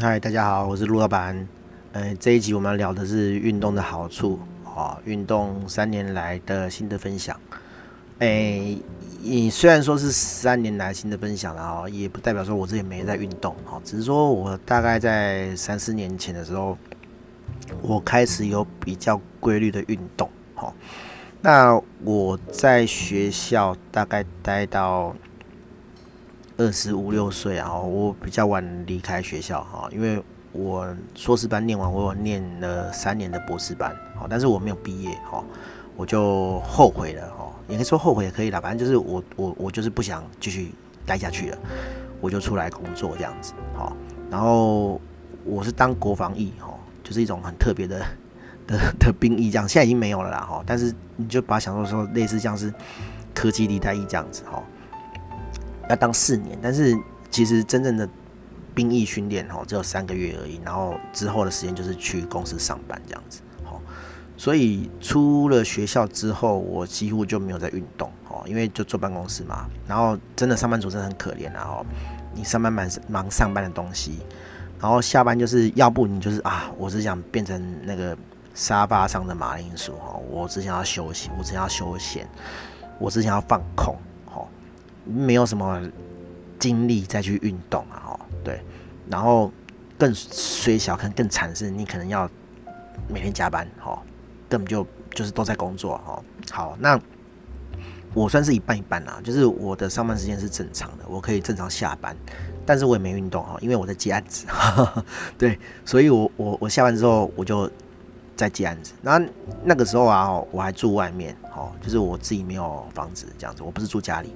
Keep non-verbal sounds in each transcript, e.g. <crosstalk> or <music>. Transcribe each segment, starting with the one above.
嗨，大家好，我是陆老板。呃，这一集我们要聊的是运动的好处哦，运动三年来的心得分享。诶，你虽然说是三年来新的分享了哦，也不代表说我自己没在运动哦，只是说我大概在三四年前的时候，我开始有比较规律的运动。哦，那我在学校大概待到。二十五六岁啊，我比较晚离开学校哈，因为我硕士班念完，我有念了三年的博士班，好，但是我没有毕业哈，我就后悔了哈，也可以说后悔也可以啦，反正就是我我我就是不想继续待下去了，我就出来工作这样子，好，然后我是当国防役哈，就是一种很特别的的的兵役这样，现在已经没有了啦哈，但是你就把它想说说类似像是科技地带役这样子哈。要当四年，但是其实真正的兵役训练哦，只有三个月而已。然后之后的时间就是去公司上班这样子，所以出了学校之后，我几乎就没有在运动哦，因为就坐办公室嘛。然后真的上班族真的很可怜啊，哦，你上班忙忙上班的东西，然后下班就是要不你就是啊，我只想变成那个沙发上的马铃薯哈，我只想要休息，我只想要休闲，我只想要放空。没有什么精力再去运动啊，哦，对，然后更衰小，可能更惨是，你可能要每天加班，哦，根本就就是都在工作，哦，好，那我算是一半一半啦，就是我的上班时间是正常的，我可以正常下班，但是我也没运动哦，因为我在接案子，<laughs> 对，所以我我我下班之后我就在接案子，那那个时候啊，我还住外面，哦，就是我自己没有房子这样子，我不是住家里。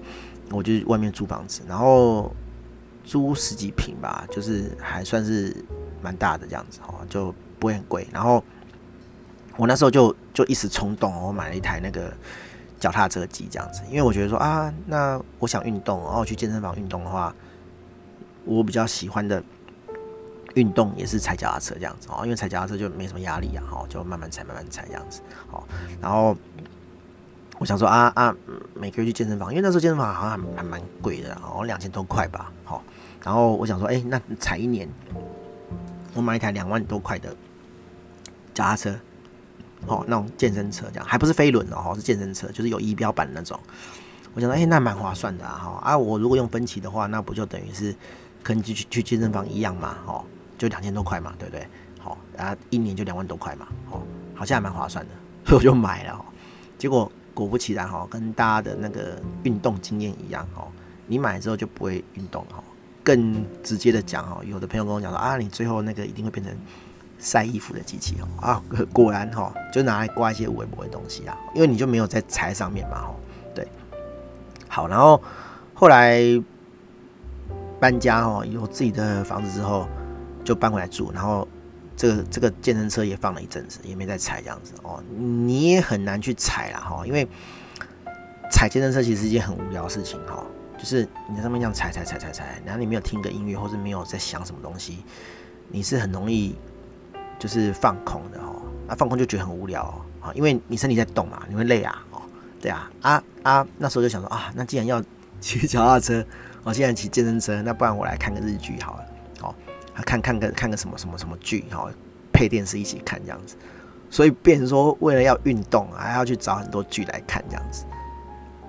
我就外面租房子，然后租十几平吧，就是还算是蛮大的这样子哦，就不会很贵。然后我那时候就就一时冲动，我买了一台那个脚踏车机这样子，因为我觉得说啊，那我想运动，然后去健身房运动的话，我比较喜欢的运动也是踩脚踏车这样子哦，因为踩脚踏车就没什么压力啊，哦，就慢慢踩慢慢踩这样子，好，然后。我想说啊啊，每个月去健身房，因为那时候健身房好像还蛮贵的，好像两千多块吧，好。然后我想说，哎、那踩一年，我买一台两万多块的脚踏车，哦，那种健身车这样，还不是飞轮哦，是健身车，就是有仪表板那种。我想说，哎、那蛮划算的啊，哈啊，我如果用分期的话，那不就等于是跟去去健身房一样嘛，哦，就两千多块嘛，对不对？好，啊，一年就两万多块嘛，哦，好像还蛮划算的，所 <laughs> 以我就买了，结果。果不其然哈，跟大家的那个运动经验一样哈，你买之后就不会运动哈。更直接的讲哈，有的朋友跟我讲说啊，你最后那个一定会变成晒衣服的机器哦啊，<laughs> 果然哈，就拿来挂一些微博的东西啊，因为你就没有在踩上面嘛哈。对，好，然后后来搬家哈，有自己的房子之后就搬回来住，然后。这个这个健身车也放了一阵子，也没再踩这样子哦。你也很难去踩啦哈，因为踩健身车其实是一件很无聊的事情哈。就是你在上面这样踩踩踩踩踩，然后你没有听个音乐，或者没有在想什么东西，你是很容易就是放空的哈。那放空就觉得很无聊啊，因为你身体在动嘛，你会累啊哦。对啊啊啊，那时候就想说啊，那既然要骑脚踏车，我现在骑健身车，那不然我来看个日剧好了。看看个看个什么什么什么剧哈，配电视一起看这样子，所以变成说为了要运动，还要去找很多剧来看这样子。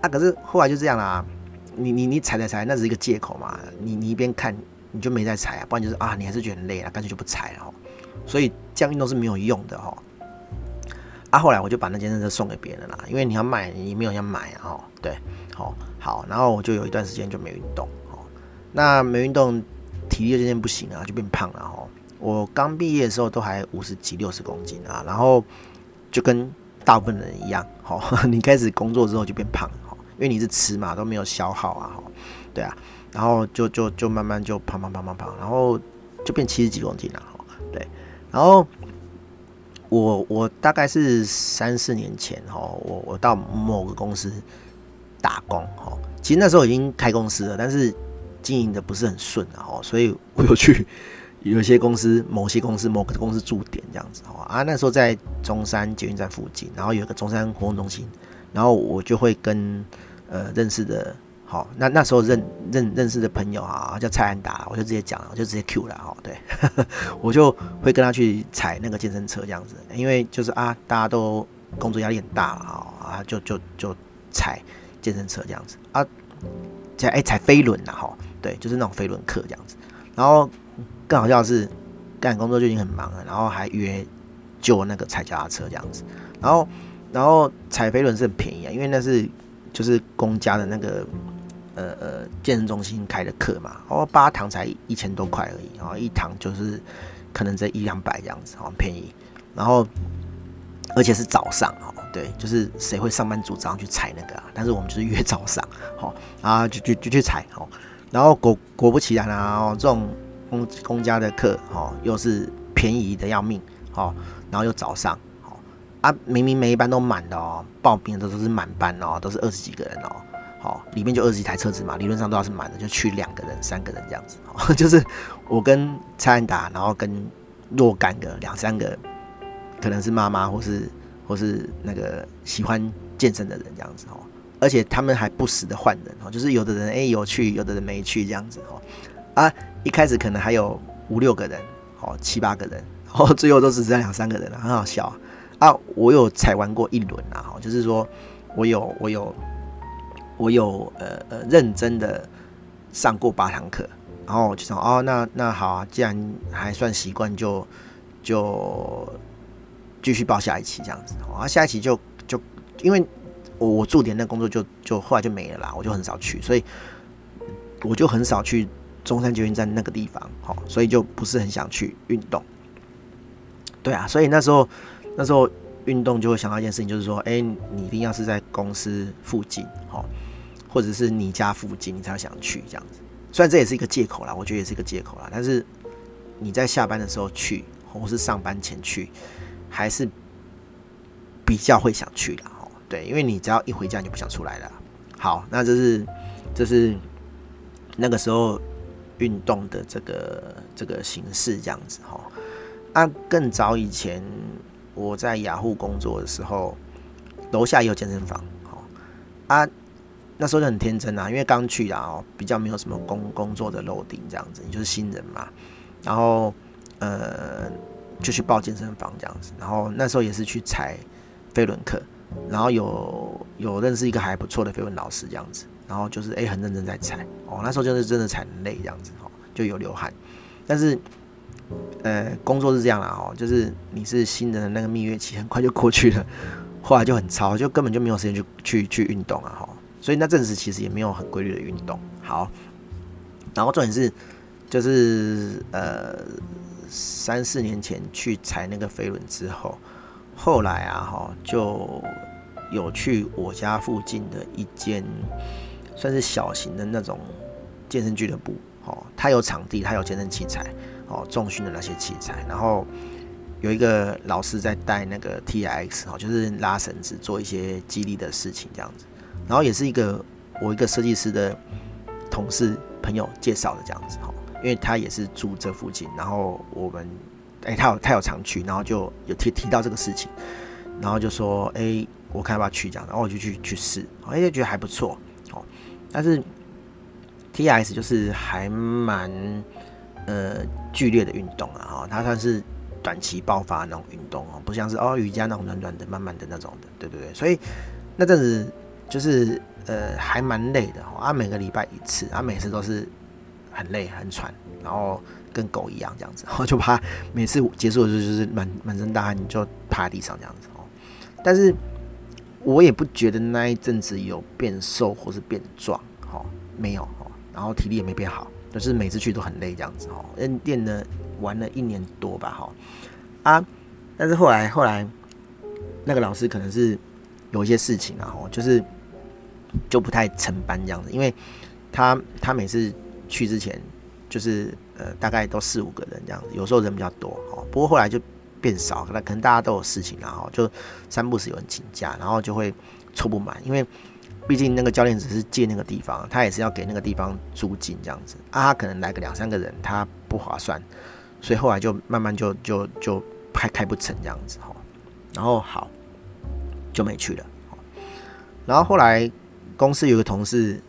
啊，可是后来就这样啦，你你你踩踩踩，那只是一个借口嘛。你你一边看你就没在踩啊，不然就是啊，你还是觉得很累啊，干脆就不踩了。所以这样运动是没有用的哈。啊，后来我就把那健身车送给别人了，因为你要卖，你没有要买啊。对，好，好，然后我就有一段时间就没运动。那没运动。体力渐渐不行啊，就变胖了哈。我刚毕业的时候都还五十几、六十公斤啊，然后就跟大部分人一样，哈，<laughs> 你开始工作之后就变胖，哈，因为你是吃嘛，都没有消耗啊，哈，对啊，然后就就就慢慢就胖胖胖胖胖，然后就变七十几公斤了，哈，对，然后我我大概是三四年前，哈，我我到某个公司打工，哈，其实那时候已经开公司了，但是。经营的不是很顺啊，所以我有去有些公司、某些公司、某个公司驻点这样子哈啊。那时候在中山捷运站附近，然后有一个中山活动中心，然后我就会跟呃认识的好，那那时候认认认识的朋友啊，叫蔡安达，我就直接讲了，我就直接 Q 了哈。对，<laughs> 我就会跟他去踩那个健身车这样子，因为就是啊，大家都工作压力很大哈啊，就就就踩健身车这样子啊，踩哎踩飞轮呐哈，对，就是那种飞轮课这样子。然后更好笑的是，干工作就已经很忙了，然后还约就那个踩脚踏车这样子，然后然后踩飞轮是很便宜啊，因为那是就是公家的那个。呃呃，健身中心开的课嘛，哦，八堂才一千多块而已，然后一堂就是可能这一两百这样子，很便宜。然后而且是早上哦，对，就是谁会上班族早上去踩那个啊？但是我们就是约早上，好，啊，就就就去踩，好。然后果果不其然啊，这种公公家的课，哦，又是便宜的要命，哦，然后又早上，哦，啊，明明每一班都满的哦，报名的都是满班哦，都是二十几个人哦。哦，里面就二十几台车子嘛，理论上都要是满的，就去两个人、三个人这样子。哦，就是我跟蔡安达，然后跟若干个两三个，可能是妈妈或是或是那个喜欢健身的人这样子哦。而且他们还不时的换人哦，就是有的人哎、有去，有的人没去这样子哦。啊，一开始可能还有五六个人，哦七八个人，然 <laughs> 后最后都只剩两三个人了，很好笑啊。我有踩完过一轮啊，哈，就是说我有我有。我有呃呃认真的上过八堂课，然后我就想哦，那那好啊，既然还算习惯，就就继续报下一期这样子。啊，下一期就就因为我我驻点那工作就就后来就没了啦，我就很少去，所以我就很少去中山捷运站那个地方，好，所以就不是很想去运动。对啊，所以那时候那时候运动就会想到一件事情，就是说，哎，你一定要是在公司附近，好。或者是你家附近，你才会想去这样子。虽然这也是一个借口啦，我觉得也是一个借口啦。但是你在下班的时候去，或是上班前去，还是比较会想去的。对，因为你只要一回家你就不想出来了。好，那这是这是那个时候运动的这个这个形式这样子哈。啊，更早以前我在雅虎工作的时候，楼下也有健身房。好啊。那时候就很天真啊，因为刚去啊，比较没有什么工工作的楼顶这样子，你就是新人嘛，然后呃就去报健身房这样子，然后那时候也是去踩飞轮课，然后有有认识一个还不错的飞轮老师这样子，然后就是哎、很认真在踩哦，那时候就是真的踩很累这样子哦，就有流汗，但是呃工作是这样啦哦，就是你是新人的那个蜜月期很快就过去了，后来就很超，就根本就没有时间去去去运动啊哈。所以那阵子其实也没有很规律的运动。好，然后重点是，就是呃三四年前去踩那个飞轮之后，后来啊哈就有去我家附近的一间算是小型的那种健身俱乐部。哦，它有场地，它有健身器材，哦，重训的那些器材，然后有一个老师在带那个 T X，哦，就是拉绳子做一些肌力的事情这样子。然后也是一个我一个设计师的同事朋友介绍的这样子哈，因为他也是住这附近，然后我们哎他有他有常去，然后就有提提到这个事情，然后就说哎我看要不要去这样，然后我就去去试，哎就觉得还不错哦，但是 T S 就是还蛮呃剧烈的运动啊哈，它算是短期爆发那种运动哦，不像是哦瑜伽那种软软的慢慢的那种的，对对对，所以那阵子。就是呃还蛮累的哈，啊每个礼拜一次，啊每次都是很累很喘，然后跟狗一样这样子，然 <laughs> 后就怕每次结束的时候就是满满身大汗，你就趴地上这样子哦。但是我也不觉得那一阵子有变瘦或是变壮，哈没有哦，然后体力也没变好，就是每次去都很累这样子哦。练练了玩了一年多吧哈啊，但是后来后来那个老师可能是。有一些事情啊，就是就不太成班这样子，因为他他每次去之前，就是呃大概都四五个人这样子，有时候人比较多哦，不过后来就变少，可能可能大家都有事情，然后就三不时有人请假，然后就会凑不满，因为毕竟那个教练只是借那个地方，他也是要给那个地方租金这样子啊，他可能来个两三个人，他不划算，所以后来就慢慢就就就开开不成这样子哈，然后好。就没去了。然后后来公司有个同事，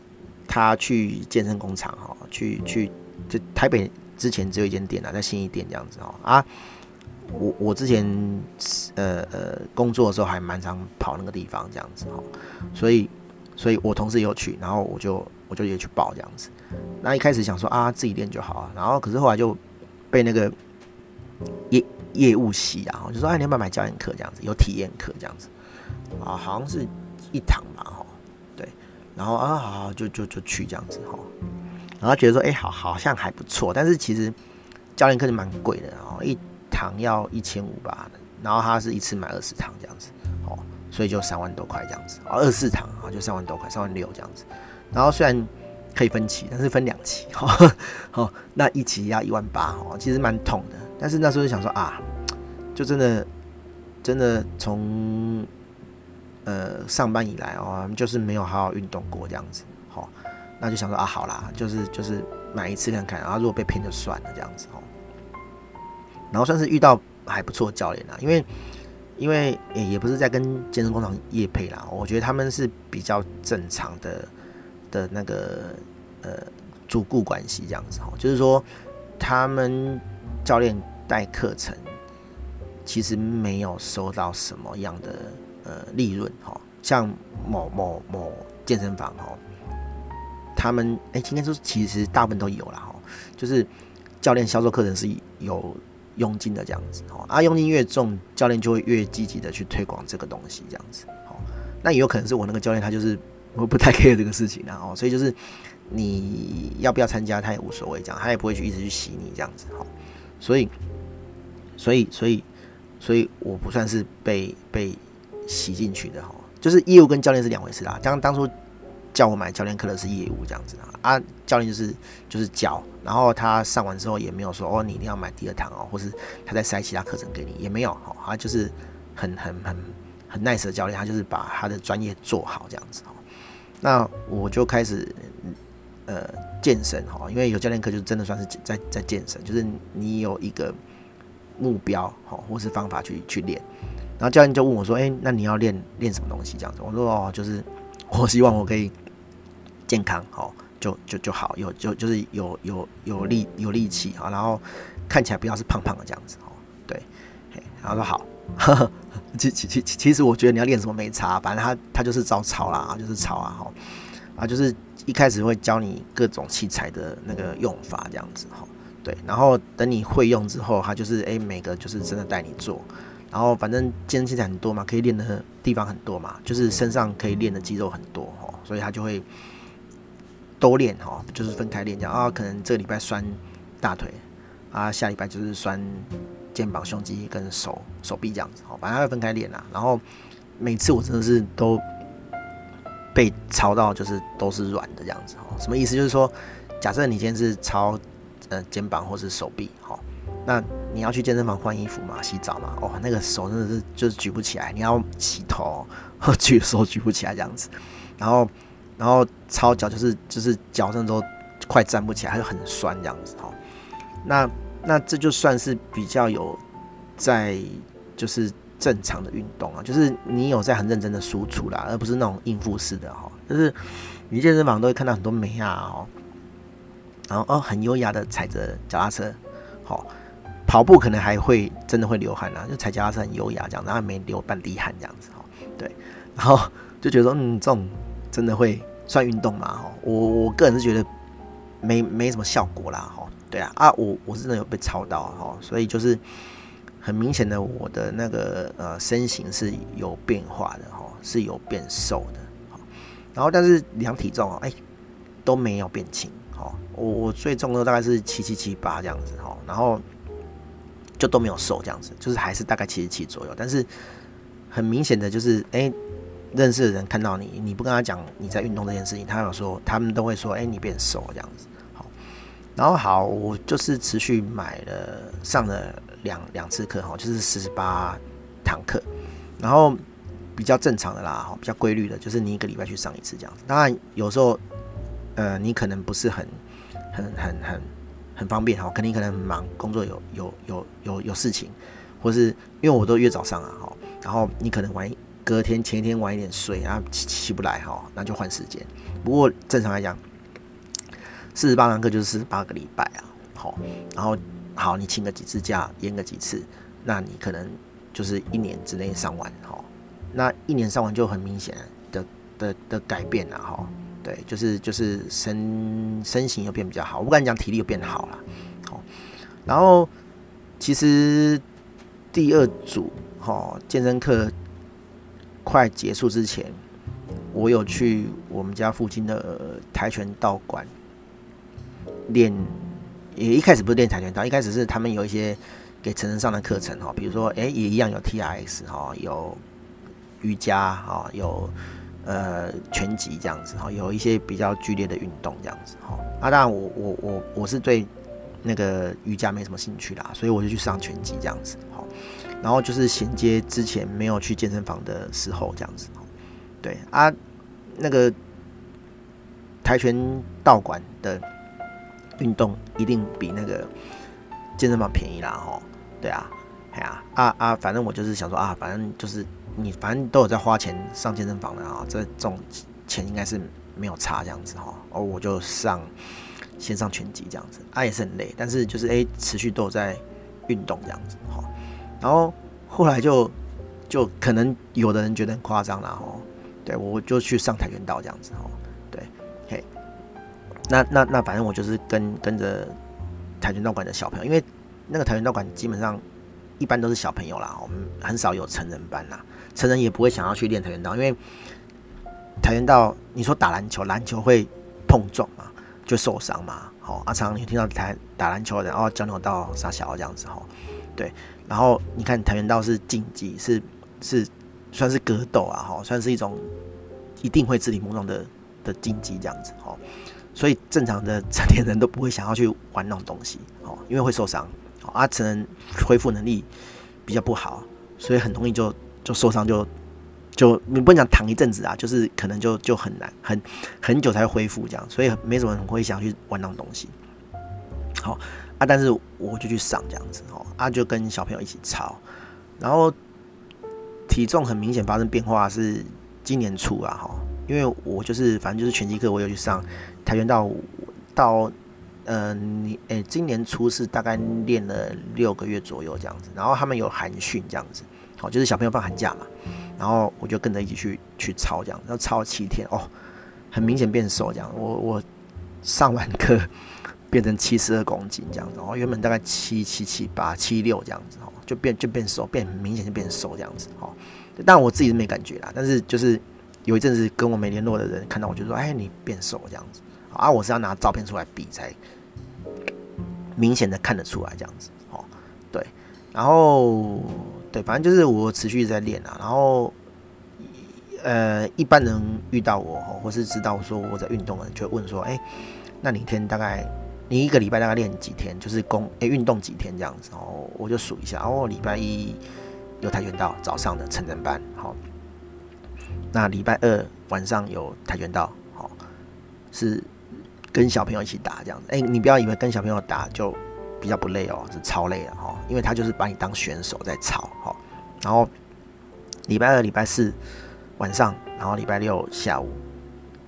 他去健身工厂哈，去去就台北之前只有一间店啊，在新义店这样子哦。啊，我我之前呃呃工作的时候还蛮常跑那个地方这样子哦，所以所以我同事也有去，然后我就我就也去报这样子。那一开始想说啊自己练就好啊，然后可是后来就被那个业业务系啊，就说哎你要不要买教练课这样子，有体验课这样子。啊，好像是一堂吧哈。然后啊，好，好，就就就去这样子哈，然后觉得说，哎，好，好像还不错，但是其实教练课是蛮贵的，哦一堂要一千五吧，然后他是一次买二十堂这样子，哦，所以就三万多块这样子，哦，二十四堂啊，就三万多块，三万六这样子，然后虽然可以分期，但是分两期，哈，好，<laughs> 那一期要一万八，哦，其实蛮痛的，但是那时候就想说啊，就真的真的从。呃，上班以来哦，就是没有好好运动过这样子，那就想说啊，好啦，就是就是买一次看看，然后如果被骗就算了这样子哦。然后算是遇到还不错教练啦，因为因为也也不是在跟健身工厂业配啦，我觉得他们是比较正常的的那个呃主顾关系这样子哦，就是说他们教练带课程其实没有收到什么样的。呃，利润哈，像某某某健身房哈，他们哎，今天说其实大部分都有了哈，就是教练销售课程是有佣金的这样子哈，啊，佣金越重，教练就会越积极的去推广这个东西这样子，哦，那也有可能是我那个教练他就是我不太 <laughs> care 这个事情然后，所以就是你要不要参加他也无所谓这样，他也不会去一直去洗你这样子哈，所以所以所以所以我不算是被被。洗进去的哈，就是业务跟教练是两回事啦。当当初叫我买教练课的是业务这样子啊，教练就是就是教，然后他上完之后也没有说哦，你一定要买第二堂哦，或是他再塞其他课程给你，也没有哈，他就是很很很很 nice 的教练，他就是把他的专业做好这样子哦。那我就开始呃健身哈，因为有教练课就真的算是在在健身，就是你有一个目标哈，或是方法去去练。然后教练就问我说：“哎，那你要练练什么东西？这样子？”我说：“哦，就是我希望我可以健康，哦，就就就好，有就就是有有有力有力气啊，然后看起来不要是胖胖的这样子，哦，对。”然后说好，<laughs> 其其其其实我觉得你要练什么没差，反正他他就是照抄啦，就是抄啊，哈啊，就是一开始会教你各种器材的那个用法这样子，哈，对。然后等你会用之后，他就是哎每个就是真的带你做。然后反正健身器材很多嘛，可以练的地方很多嘛，就是身上可以练的肌肉很多哈，所以他就会多练哈，就是分开练这样啊，可能这个礼拜酸大腿啊，下礼拜就是酸肩膀、胸肌跟手手臂这样子哦，反正要分开练啦。然后每次我真的是都被操到，就是都是软的这样子哦。什么意思？就是说，假设你今天是操呃肩膀或是手臂哈。那你要去健身房换衣服嘛，洗澡嘛，哦，那个手真的是就是举不起来，你要洗头，举手举不起来这样子，然后然后操脚就是就是脚上都快站不起来，它就很酸这样子哈。那那这就算是比较有在就是正常的运动啊，就是你有在很认真的输出啦，而不是那种应付式的哈。就是你健身房都会看到很多美啊哦，然后哦很优雅的踩着脚踏车，好。跑步可能还会真的会流汗啊，就踩脚踏车很优雅这样，然后没流半滴汗这样子哈，对，然后就觉得说，嗯，这种真的会算运动吗？哈，我我个人是觉得没没什么效果啦，哈，对啊，啊，我我是真的有被操到哈，所以就是很明显的我的那个呃身形是有变化的哈，是有变瘦的，然后但是量体重哎都没有变轻，哈，我我最重的大概是七七七八这样子哈，然后。就都没有瘦这样子，就是还是大概七十七左右，但是很明显的就是，哎、认识的人看到你，你不跟他讲你在运动这件事情，他有说，他们都会说，哎、你变瘦这样子。好，然后好，我就是持续买了上了两两次课哈，就是四十八堂课，然后比较正常的啦，哈，比较规律的，就是你一个礼拜去上一次这样子。当然有时候，呃，你可能不是很很很很。很方便哈，肯定可能很忙，工作有有有有有事情，或是因为我都约早上啊哈，然后你可能晚隔天前一天晚一点睡，然后起起不来哈，那就换时间。不过正常来讲，四十八堂课就是十八个礼拜啊，好，然后好，你请个几次假，延个几次，那你可能就是一年之内上完，哈，那一年上完就很明显的的的改变了，哈，对，就是就是身身形又变比较好，我不敢讲体力又变好了，好，然后其实第二组哈健身课快结束之前，我有去我们家附近的跆拳道馆。练也一开始不是练跆拳道，一开始是他们有一些给成人上的课程哈，比如说哎、也一样有 TRX 哈，有瑜伽哈，有呃拳击这样子哈，有一些比较剧烈的运动这样子哈。啊，当然我我我我是对那个瑜伽没什么兴趣啦，所以我就去上拳击这样子哈。然后就是衔接之前没有去健身房的时候这样子。对啊，那个跆拳道馆的。运动一定比那个健身房便宜啦，吼，对啊，哎呀，啊啊，反正我就是想说啊，反正就是你反正都有在花钱上健身房的啊，这种钱应该是没有差这样子哈，哦，我就上先上拳击这样子，啊也是很累，但是就是哎、持续都有在运动这样子哈，然后后来就就可能有的人觉得很夸张了哦，对我就去上跆拳道这样子哦，对，嘿。那那那反正我就是跟跟着跆拳道馆的小朋友，因为那个跆拳道馆基本上一般都是小朋友啦，我们很少有成人班啦，成人也不会想要去练跆拳道，因为跆拳道你说打篮球，篮球会碰撞嘛，就受伤嘛。好，阿常你听到台打篮球的，然后交流道杀小这样子哈，对，然后你看跆拳道是竞技，是是算是格斗啊，哈，算是一种一定会肢体碰撞的的竞技这样子哈。所以正常的成年人都不会想要去玩那种东西，哦，因为会受伤，哦，啊，成人恢复能力比较不好，所以很容易就就受伤，就就你不能讲躺一阵子啊，就是可能就就很难，很很久才会恢复这样，所以没什么人会想去玩那种东西。好但是我就去上这样子，哦，啊，就跟小朋友一起操，然后体重很明显发生变化是今年初啊，哈，因为我就是反正就是拳击课，我有去上。跆拳道到，嗯，你，诶，今年初是大概练了六个月左右这样子，然后他们有寒训这样子，好，就是小朋友放寒假嘛，然后我就跟着一起去去操这样，然后操七天哦，很明显变瘦这样，我我上完课变成七十二公斤这样子，然后原本大概七七七八七六这样子哦，就变就变瘦，变明显就变瘦这样子哦，但我自己是没感觉啦，但是就是有一阵子跟我没联络的人看到我就说，哎，你变瘦这样子。啊，我是要拿照片出来比才明显的看得出来这样子，哦，对，然后对，反正就是我持续在练啊，然后呃，一般人遇到我或是知道说我在运动的人，就会问说，哎，那你一天大概你一个礼拜大概练几天？就是工诶运动几天这样子？哦，我就数一下，哦，礼拜一有跆拳道早上的成人班，好，那礼拜二晚上有跆拳道，好，是。跟小朋友一起打这样子，哎、欸，你不要以为跟小朋友打就比较不累哦，是超累的哈，因为他就是把你当选手在操哈。然后礼拜二、礼拜四晚上，然后礼拜六下午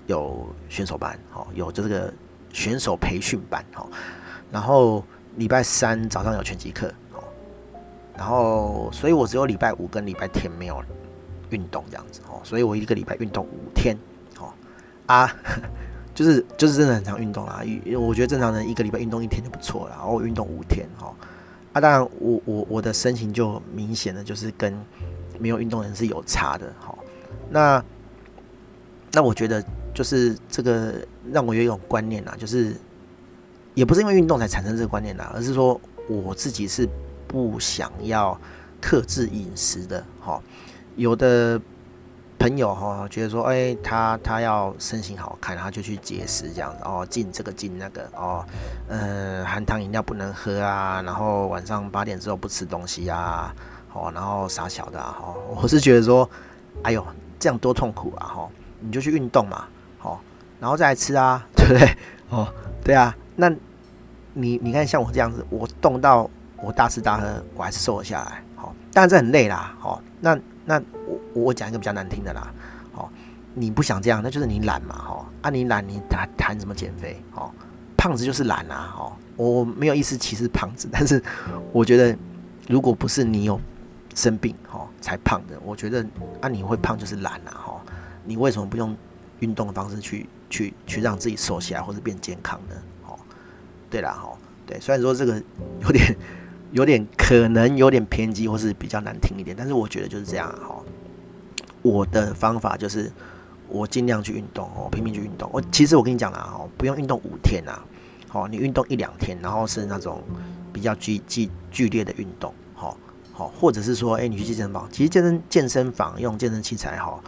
有选手班，好，有这个选手培训班，哦。然后礼拜三早上有拳击课，哦。然后，所以我只有礼拜五跟礼拜天没有运动这样子，哦，所以我一个礼拜运动五天，哦，啊。<laughs> 就是就是真的很常运动啦，因我觉得正常人一个礼拜运动一天就不错了，然后我运动五天哦，啊当然我我我的身形就明显的就是跟没有运动人是有差的哈，那那我觉得就是这个让我有一种观念啊，就是也不是因为运动才产生这个观念呐，而是说我自己是不想要克制饮食的哈，有的。朋友哈觉得说，哎、他他要身形好看，他就去节食这样子哦，禁这个禁那个哦，嗯，含糖饮料不能喝啊，然后晚上八点之后不吃东西啊，哦，然后傻小的哈、啊，我是觉得说，哎呦，这样多痛苦啊哈，你就去运动嘛，然后再来吃啊，对 <laughs> 不对？哦，对啊，那你你看像我这样子，我动到我大吃大喝，我还是瘦了下来，好，当然这很累啦，好，那。那我我讲一个比较难听的啦，哦，你不想这样，那就是你懒嘛，哈，啊你懒你谈谈什么减肥，哦，胖子就是懒啊，哦，我没有意思歧视胖子，但是我觉得如果不是你有生病哦才胖的，我觉得啊你会胖就是懒啊，哈，你为什么不用运动的方式去去去让自己瘦下来或者变健康呢？哦，对啦，哈，对，虽然说这个 <laughs> 有点有点可能有点偏激或是比较难听一点，但是我觉得就是这样哈。我的方法就是，我尽量去运动哦，拼命去运动。我其实我跟你讲啦，哦，不用运动五天啊，好，你运动一两天，然后是那种比较剧剧剧烈的运动，好，好，或者是说，哎，你去健身房，其实健身健身房用健身器材哈，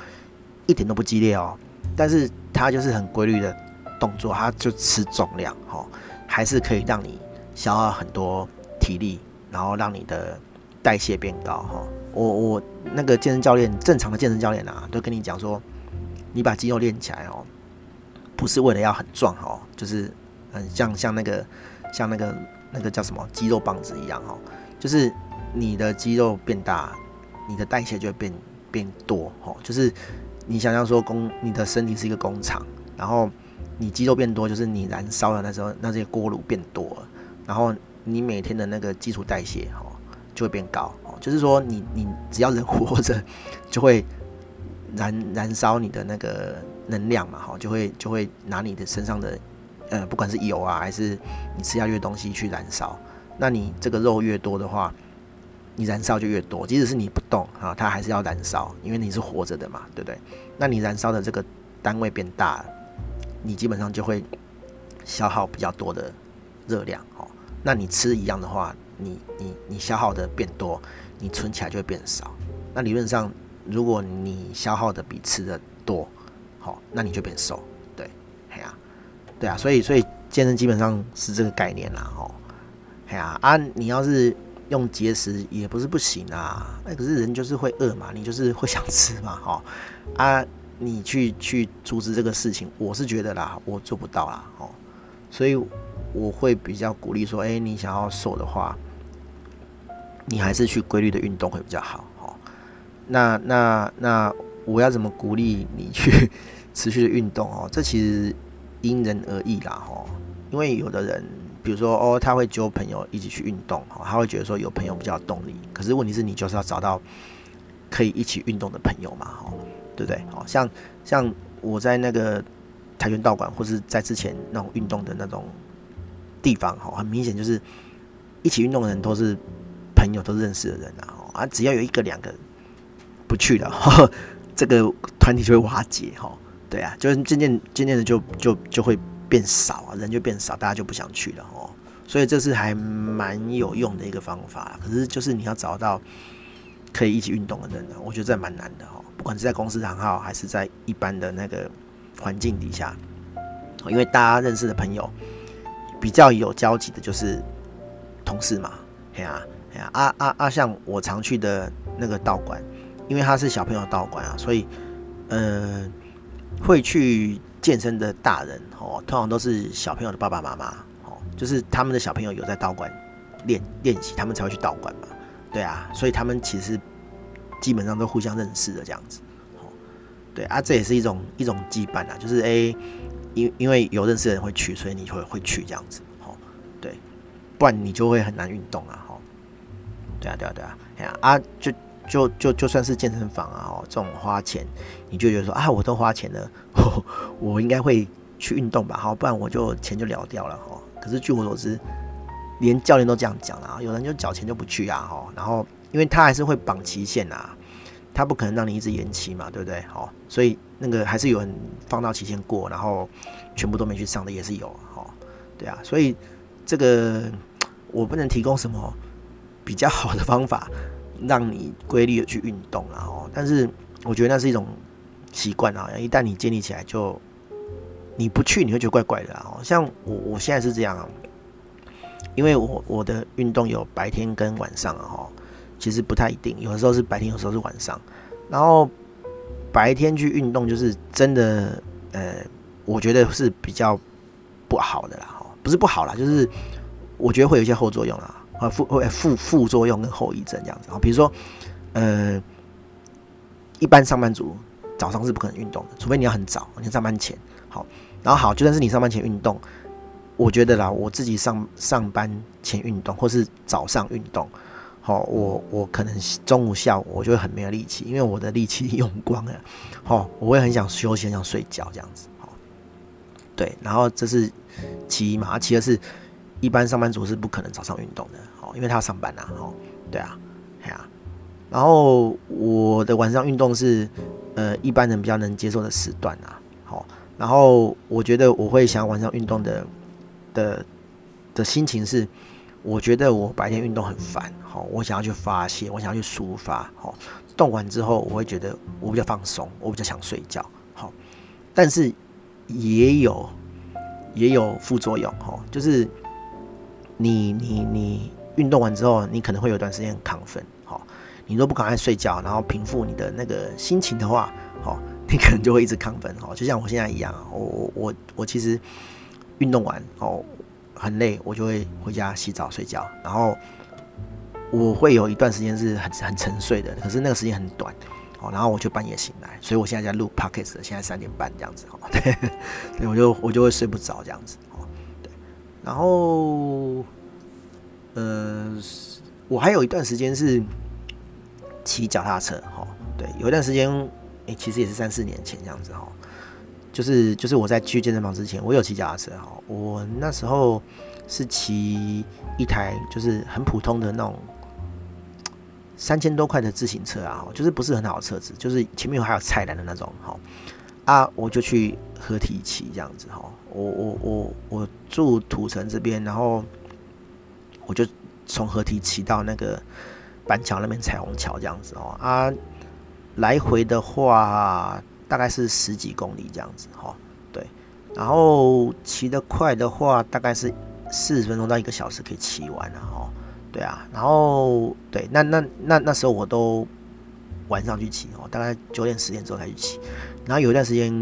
一点都不激烈哦，但是它就是很规律的动作，它就吃重量，哈，还是可以让你消耗很多体力，然后让你的代谢变高，哈。我我那个健身教练，正常的健身教练啊，都跟你讲说，你把肌肉练起来哦，不是为了要很壮哦，就是很像像那个像那个那个叫什么肌肉棒子一样哦，就是你的肌肉变大，你的代谢就会变变多哦，就是你想象说工，你的身体是一个工厂，然后你肌肉变多，就是你燃烧的那时候那些锅炉变多了，然后你每天的那个基础代谢哦就会变高哦。就是说你，你只要人活着，就会燃燃烧你的那个能量嘛，哈，就会就会拿你的身上的，呃，不管是油啊，还是你吃下去的东西去燃烧。那你这个肉越多的话，你燃烧就越多。即使是你不动啊，它还是要燃烧，因为你是活着的嘛，对不对？那你燃烧的这个单位变大了，你基本上就会消耗比较多的热量，哦。那你吃一样的话，你你你消耗的变多。你存起来就会变少，那理论上，如果你消耗的比吃的多，好，那你就变瘦，对，哎呀，对啊，所以所以健身基本上是这个概念啦，哦，哎呀啊，你要是用节食也不是不行啊，那可是人就是会饿嘛，你就是会想吃嘛，哈啊，你去去阻止这个事情，我是觉得啦，我做不到啦，哦，所以我会比较鼓励说，哎，你想要瘦的话。你还是去规律的运动会比较好，哦。那那那我要怎么鼓励你去持续的运动哦？这其实因人而异啦，哦。因为有的人，比如说哦，他会揪朋友一起去运动，哦，他会觉得说有朋友比较有动力。可是问题是你就是要找到可以一起运动的朋友嘛，哦，对不对？哦，像像我在那个跆拳道馆，或是在之前那种运动的那种地方，哦，很明显就是一起运动的人都是。朋友都认识的人啊，啊，只要有一个两个不去了，<laughs> 这个团体就会瓦解哈。对啊，就是渐渐渐渐的就就就会变少啊，人就变少，大家就不想去了哦。所以这是还蛮有用的一个方法。可是就是你要找到可以一起运动的人呢，我觉得这蛮难的哦。不管是在公司行号还是在一般的那个环境底下，因为大家认识的朋友比较有交集的，就是同事嘛，对啊。啊啊啊！像我常去的那个道馆，因为他是小朋友道馆啊，所以，嗯、呃，会去健身的大人哦，通常都是小朋友的爸爸妈妈哦，就是他们的小朋友有在道馆练练习，他们才会去道馆嘛。对啊，所以他们其实基本上都互相认识的这样子。哦，对啊，这也是一种一种羁绊啊，就是诶，因因为有认识的人会去，所以你会会去这样子。哦，对，不然你就会很难运动啊。对啊，对啊，对啊，哎呀啊，就就就就算是健身房啊，哦，这种花钱，你就觉得说啊，我都花钱了，我，应该会去运动吧，好，不然我就钱就了掉了，哈。可是据我所知，连教练都这样讲了，有人就缴钱就不去啊，哈。然后，因为他还是会绑期限啊，他不可能让你一直延期嘛，对不对？好，所以那个还是有人放到期限过，然后全部都没去上的也是有，哈。对啊，所以这个 <tsk> 我不能提供什么。比较好的方法，让你规律的去运动，然后，但是我觉得那是一种习惯啊。一旦你建立起来，就你不去，你会觉得怪怪的啊。像我，我现在是这样，啊因为我我的运动有白天跟晚上啊，哈，其实不太一定，有的时候是白天，有时候是晚上。然后白天去运动，就是真的，呃，我觉得是比较不好的啦，哦，不是不好啦，就是我觉得会有一些后作用啊。啊，副会副副作用跟后遗症这样子。啊，比如说，呃，一般上班族早上是不可能运动的，除非你要很早，你上班前。好，然后好，就算是你上班前运动，我觉得啦，我自己上上班前运动，或是早上运动，好，我我可能中午下午我就会很没有力气，因为我的力气用光了，好，我会很想休息，很想睡觉这样子，好，对，然后这是其一嘛，其二是一般上班族是不可能早上运动的，哦，因为他要上班呐，哦，对啊，对啊，然后我的晚上运动是呃一般人比较能接受的时段啊，好，然后我觉得我会想晚上运动的。的的心情是，我觉得我白天运动很烦，好，我想要去发泄，我想要去抒发，好，动完之后我会觉得我比较放松，我比较想睡觉，好，但是也有也有副作用，哈，就是你你你运动完之后，你可能会有段时间亢奋，好，你若不赶快睡觉，然后平复你的那个心情的话，好，你可能就会一直亢奋，哈，就像我现在一样，我我我我其实。运动完哦，很累，我就会回家洗澡睡觉。然后我会有一段时间是很很沉睡的，可是那个时间很短哦。然后我就半夜醒来，所以我现在在录 podcast，现在三点半这样子哦。对，对我就我就会睡不着这样子。然后呃，我还有一段时间是骑脚踏车哈。对，有一段时间诶，其实也是三四年前这样子哈。就是就是我在去健身房之前，我有骑脚踏车哈。我那时候是骑一台就是很普通的那种三千多块的自行车啊，就是不是很好的车子，就是前面还有菜篮的那种哈。啊，我就去合体骑这样子哈。我我我我住土城这边，然后我就从河堤骑到那个板桥那边彩虹桥这样子哦。啊，来回的话。大概是十几公里这样子哈，对，然后骑得快的话，大概是四十分钟到一个小时可以骑完了哈，对啊，然后对，那那那那时候我都晚上去骑哦，大概九点十点之后才去骑，然后有一段时间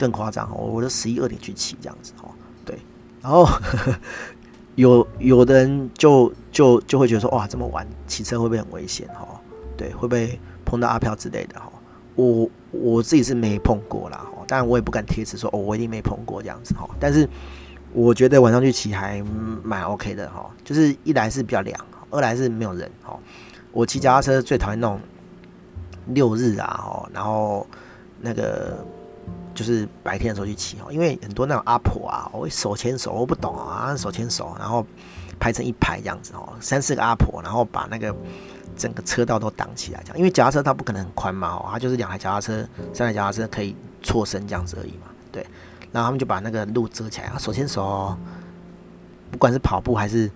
更夸张哦，我都十一二点去骑这样子哦，对，然后 <laughs> 有有的人就就就会觉得说哇，这么晚骑车会不会很危险哈？对，会不会碰到阿飘之类的哈？我。我自己是没碰过啦，当然我也不敢贴词说哦，我一定没碰过这样子哈。但是我觉得晚上去骑还蛮 OK 的哈，就是一来是比较凉，二来是没有人哈。我骑脚踏车最讨厌那种六日啊，然后那个就是白天的时候去骑哈，因为很多那种阿婆啊，我会手牵手，我不懂啊，手牵手，然后排成一排这样子哦，三四个阿婆，然后把那个。整个车道都挡起来，这样，因为脚踏车它不可能很宽嘛，哦，它就是两台脚踏车、三台脚踏车可以错身这样子而已嘛，对。然后他们就把那个路遮起来，啊，手牵手，不管是跑步还是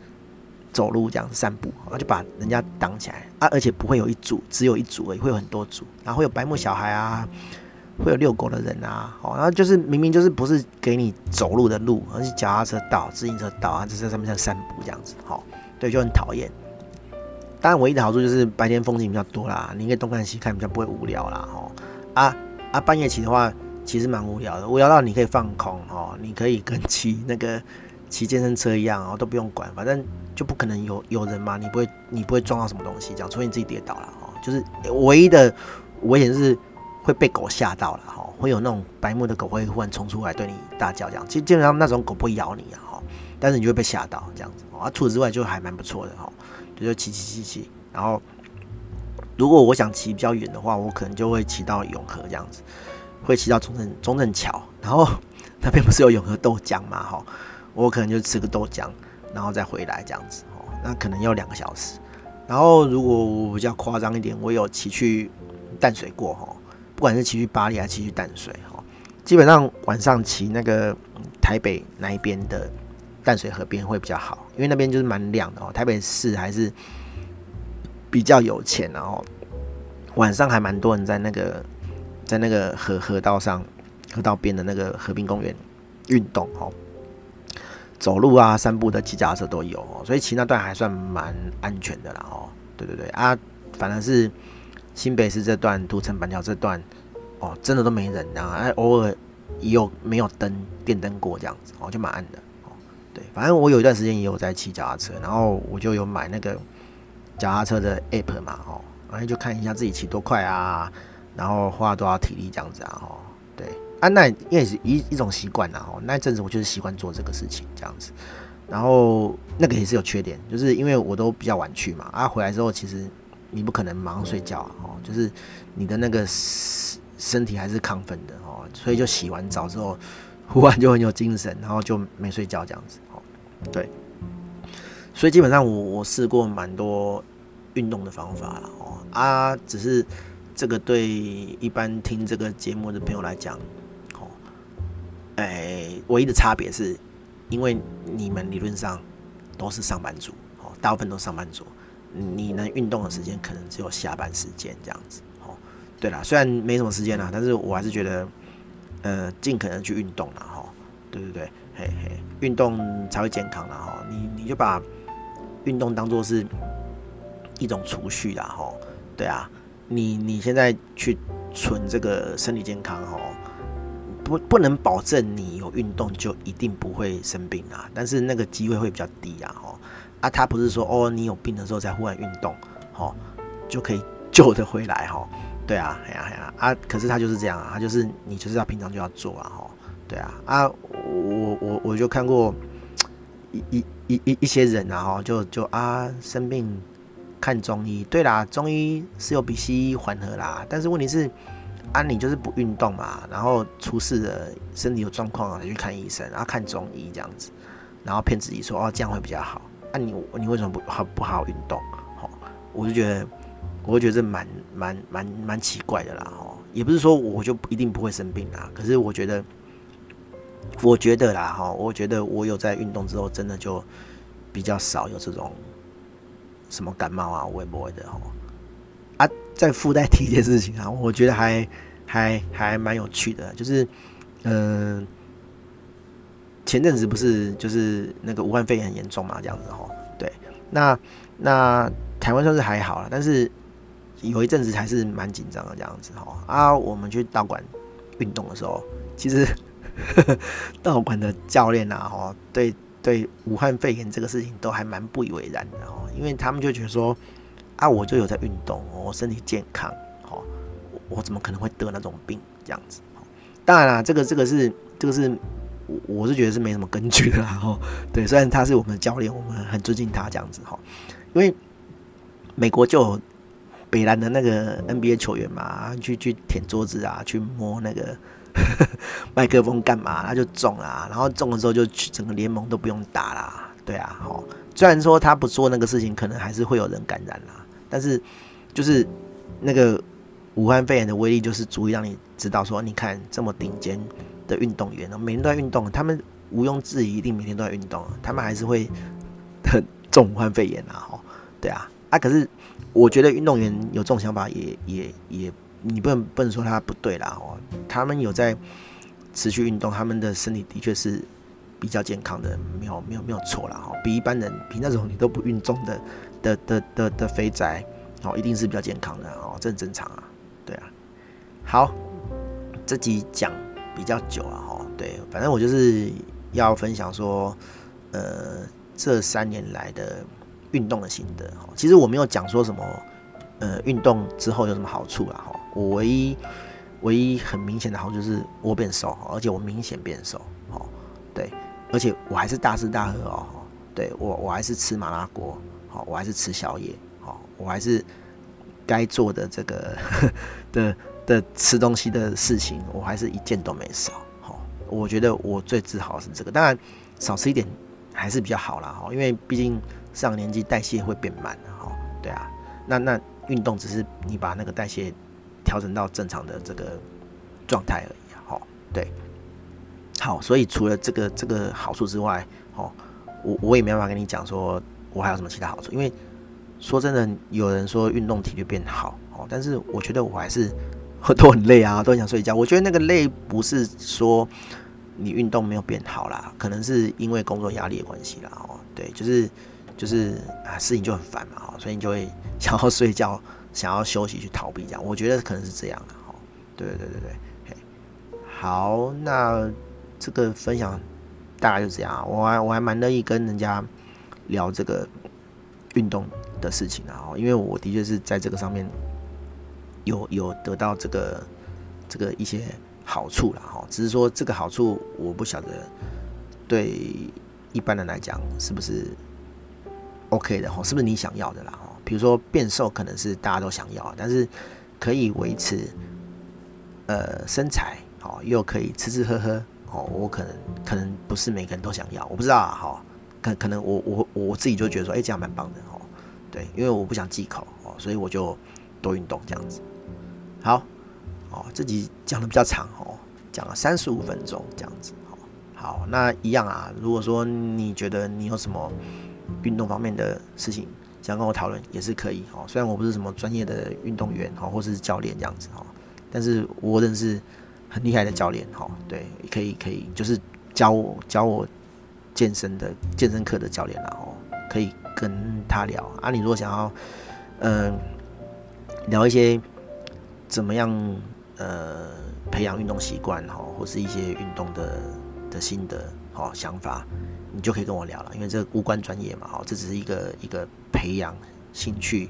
走路这样子散步，然后就把人家挡起来啊，而且不会有一组，只有一组而已，会有很多组，然后会有白目小孩啊，会有遛狗的人啊，哦，然后就是明明就是不是给你走路的路，而是脚踏车道、自行车道啊，就在上面在散步这样子，好，对，就很讨厌。当然，唯一的好处就是白天风景比较多啦，你可以东看西看，比较不会无聊啦。吼啊啊，半夜骑的话，其实蛮无聊的，无聊到你可以放空哦，你可以跟骑那个骑健身车一样哦，都不用管，反正就不可能有有人嘛，你不会你不会撞到什么东西，这样除非你自己跌倒了哦。就是唯一的危险是会被狗吓到了哈，会有那种白目的狗会忽然冲出来对你大叫这样，其实基本上那种狗不会咬你啊哈，但是你就会被吓到这样子啊。除此之外就还蛮不错的哈。就骑骑骑骑，然后如果我想骑比较远的话，我可能就会骑到永和这样子，会骑到中正中正桥，然后 <laughs> 那边不是有永和豆浆嘛，哈，我可能就吃个豆浆，然后再回来这样子，哦，那可能要两个小时。然后如果我比较夸张一点，我有骑去淡水过，哈，不管是骑去巴黎还是骑去淡水，哈，基本上晚上骑那个台北那一边的。淡水河边会比较好，因为那边就是蛮亮的哦。台北市还是比较有钱，然后晚上还蛮多人在那个在那个河河道上、河道边的那个河滨公园运动哦，走路啊、散步的骑脚踏车都有哦，所以骑那段还算蛮安全的啦哦。对对对啊，反而是新北市这段、都城板桥这段哦，真的都没人啊，哎，偶尔也有没有灯、电灯过这样子哦，就蛮暗的。哦对，反正我有一段时间也有在骑脚踏车，然后我就有买那个脚踏车的 app 嘛，哦，然后就看一下自己骑多快啊，然后花多少体力这样子啊，哦，对，啊，那也是一一种习惯啊，哦，那一阵子我就是习惯做这个事情这样子，然后那个也是有缺点，就是因为我都比较晚去嘛，啊，回来之后其实你不可能马上睡觉啊，哦，就是你的那个身身体还是亢奋的哦，所以就洗完澡之后，忽然就很有精神，然后就没睡觉这样子，哦，对，所以基本上我我试过蛮多运动的方法了哦，啊，只是这个对一般听这个节目的朋友来讲。哦哎、欸，唯一的差别是，因为你们理论上都是上班族，哦，大部分都是上班族，你能运动的时间可能只有下班时间这样子，哦，对啦，虽然没什么时间啦，但是我还是觉得，呃，尽可能去运动啦，哈，对对对，嘿嘿，运动才会健康啦，哈，你你就把运动当做是一种储蓄啦，哈，对啊，你你现在去存这个身体健康，哈。不不能保证你有运动就一定不会生病啊，但是那个机会会比较低啊，吼啊，他不是说哦，你有病的时候才忽然运动，吼就可以救得回来，吼，对啊，哎呀哎呀啊，可是他就是这样啊，他就是你就是要平常就要做啊，吼，对啊啊，我我我就看过一一一一一些人啊，吼就就啊生病看中医，对啦，中医是有比西医缓和啦，但是问题是。啊，你就是不运动嘛，然后出事了，身体有状况才去看医生，然后看中医这样子，然后骗自己说哦这样会比较好。啊你，你你为什么不好不好好运动？好，我就觉得，我会觉得这蛮蛮蛮蛮奇怪的啦。哦，也不是说我就一定不会生病啦，可是我觉得，我觉得啦，哈，我觉得我有在运动之后，真的就比较少有这种什么感冒啊，我也不会的哈。啊，再附带提一件事情啊，我觉得还还还蛮有趣的，就是，嗯、呃，前阵子不是就是那个武汉肺炎很严重嘛，这样子哈，对，那那台湾算是还好了，但是有一阵子还是蛮紧张的这样子哈。啊，我们去道馆运动的时候，其实 <laughs> 道馆的教练啊，吼，对对，武汉肺炎这个事情都还蛮不以为然的哦，因为他们就觉得说。啊，我就有在运动，我身体健康，好，我怎么可能会得那种病这样子？当然啦，这个这个是这个是，我我是觉得是没什么根据的啦，哈。对，虽然他是我们的教练，我们很尊敬他这样子，哈。因为美国就有北兰的那个 NBA 球员嘛，去去舔桌子啊，去摸那个 <laughs> 麦克风干嘛，他就中啊，然后中了之后就整个联盟都不用打啦，对啊，好。虽然说他不做那个事情，可能还是会有人感染啦。但是，就是那个武汉肺炎的威力，就是足以让你知道说，你看这么顶尖的运动员，每天都在运动，他们毋庸置疑一定每天都在运动，他们还是会很中武汉肺炎啊！哈，对啊，啊，可是我觉得运动员有这种想法也，也也，你不能不能说他不对啦！哦，他们有在持续运动，他们的身体的确是比较健康的，没有没有没有错啦！哈，比一般人，比那种你都不运动的。的的的的肥宅哦，一定是比较健康的哦，这很正常啊，对啊。好，这集讲比较久啊，哈，对，反正我就是要分享说，呃，这三年来的运动的心得哈。其实我没有讲说什么，呃，运动之后有什么好处啊，哈。我唯一唯一很明显的好处就是我变瘦，而且我明显变瘦，哦，对，而且我还是大吃大喝哦，对我我还是吃麻辣锅。好，我还是吃宵夜。好，我还是该做的这个 <laughs> 的的吃东西的事情，我还是一件都没少。好，我觉得我最自豪是这个。当然，少吃一点还是比较好啦。哈，因为毕竟上年纪代谢会变慢。哈，对啊。那那运动只是你把那个代谢调整到正常的这个状态而已。好，对。好，所以除了这个这个好处之外，哦，我我也没办法跟你讲说。我还有什么其他好处？因为说真的，有人说运动体力变好哦，但是我觉得我还是都很累啊，<laughs> 都很想睡觉。我觉得那个累不是说你运动没有变好啦，可能是因为工作压力的关系啦。哦，对，就是就是啊，事情就很烦嘛哦，所以你就会想要睡觉，<laughs> 想要休息去逃避这样。我觉得可能是这样的哦。对对对对对，好，那这个分享大概就这样。我还我还蛮乐意跟人家。聊这个运动的事情啊，因为我的确是在这个上面有有得到这个这个一些好处了哈，只是说这个好处我不晓得对一般人来讲是不是 OK 的哈，是不是你想要的啦哈？比如说变瘦可能是大家都想要，但是可以维持呃身材哦，又可以吃吃喝喝哦，我可能可能不是每个人都想要，我不知道啊哈，可可能我我我自己就觉得说，哎，这样蛮棒的哦，对，因为我不想忌口哦，所以我就多运动这样子，好。哦，这集讲的比较长哦，讲了三十五分钟这样子。哦，好，那一样啊。如果说你觉得你有什么运动方面的事情想跟我讨论，也是可以哦。虽然我不是什么专业的运动员哦，或是教练这样子哦，但是我认识很厉害的教练哈。对，可以可以，就是教我教我健身的健身课的教练啦哦，可以跟他聊啊。你如果想要嗯、聊一些怎么样？呃，培养运动习惯哈，或是一些运动的的心得好想法，你就可以跟我聊了，因为这无关专业嘛，哈，这只是一个一个培养兴趣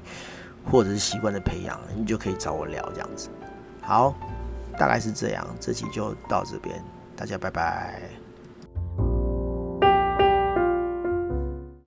或者是习惯的培养，你就可以找我聊这样子。好，大概是这样，这期就到这边，大家拜拜。